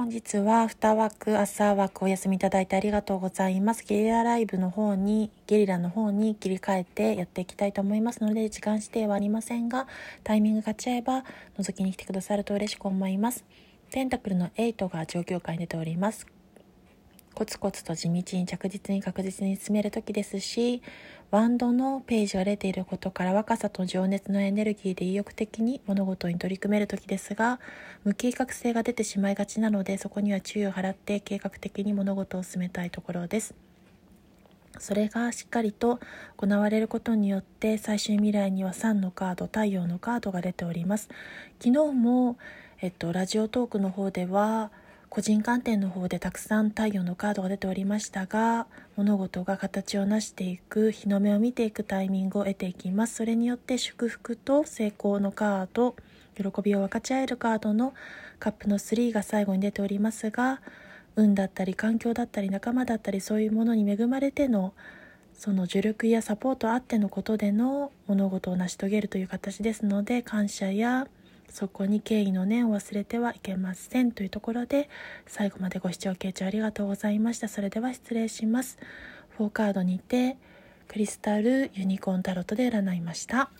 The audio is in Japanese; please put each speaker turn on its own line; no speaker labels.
本日は2枠、朝枠お休みいただいてありがとうございます。ゲリラライブの方に、ゲリラの方に切り替えてやっていきたいと思いますので、時間指定はありませんが、タイミングが違えば覗きに来てくださると嬉しく思います。テンタクルの8が状況下に出ております。コツコツと地道に着実に確実に進める時ですしワンドのページが出ていることから若さと情熱のエネルギーで意欲的に物事に取り組める時ですが無計画性が出てしまいがちなのでそこには注意を払って計画的に物事を進めたいところです。それがしっかりと行われることによって最終未来には3のカード太陽のカードが出ております。昨日も、えっと、ラジオトークの方では個人観点の方でたくさん太陽のカードが出ておりましたが物事が形を成していく日の目を見ていくタイミングを得ていきます。それによって祝福と成功のカード喜びを分かち合えるカードのカップの3が最後に出ておりますが運だったり環境だったり仲間だったりそういうものに恵まれてのその助力やサポートあってのことでの物事を成し遂げるという形ですので感謝やそこに敬意の念を忘れてはいけませんというところで最後までご視聴傾聴ありがとうございました。それでは失礼します。4カードにてクリスタルユニコーンタロットで占いました。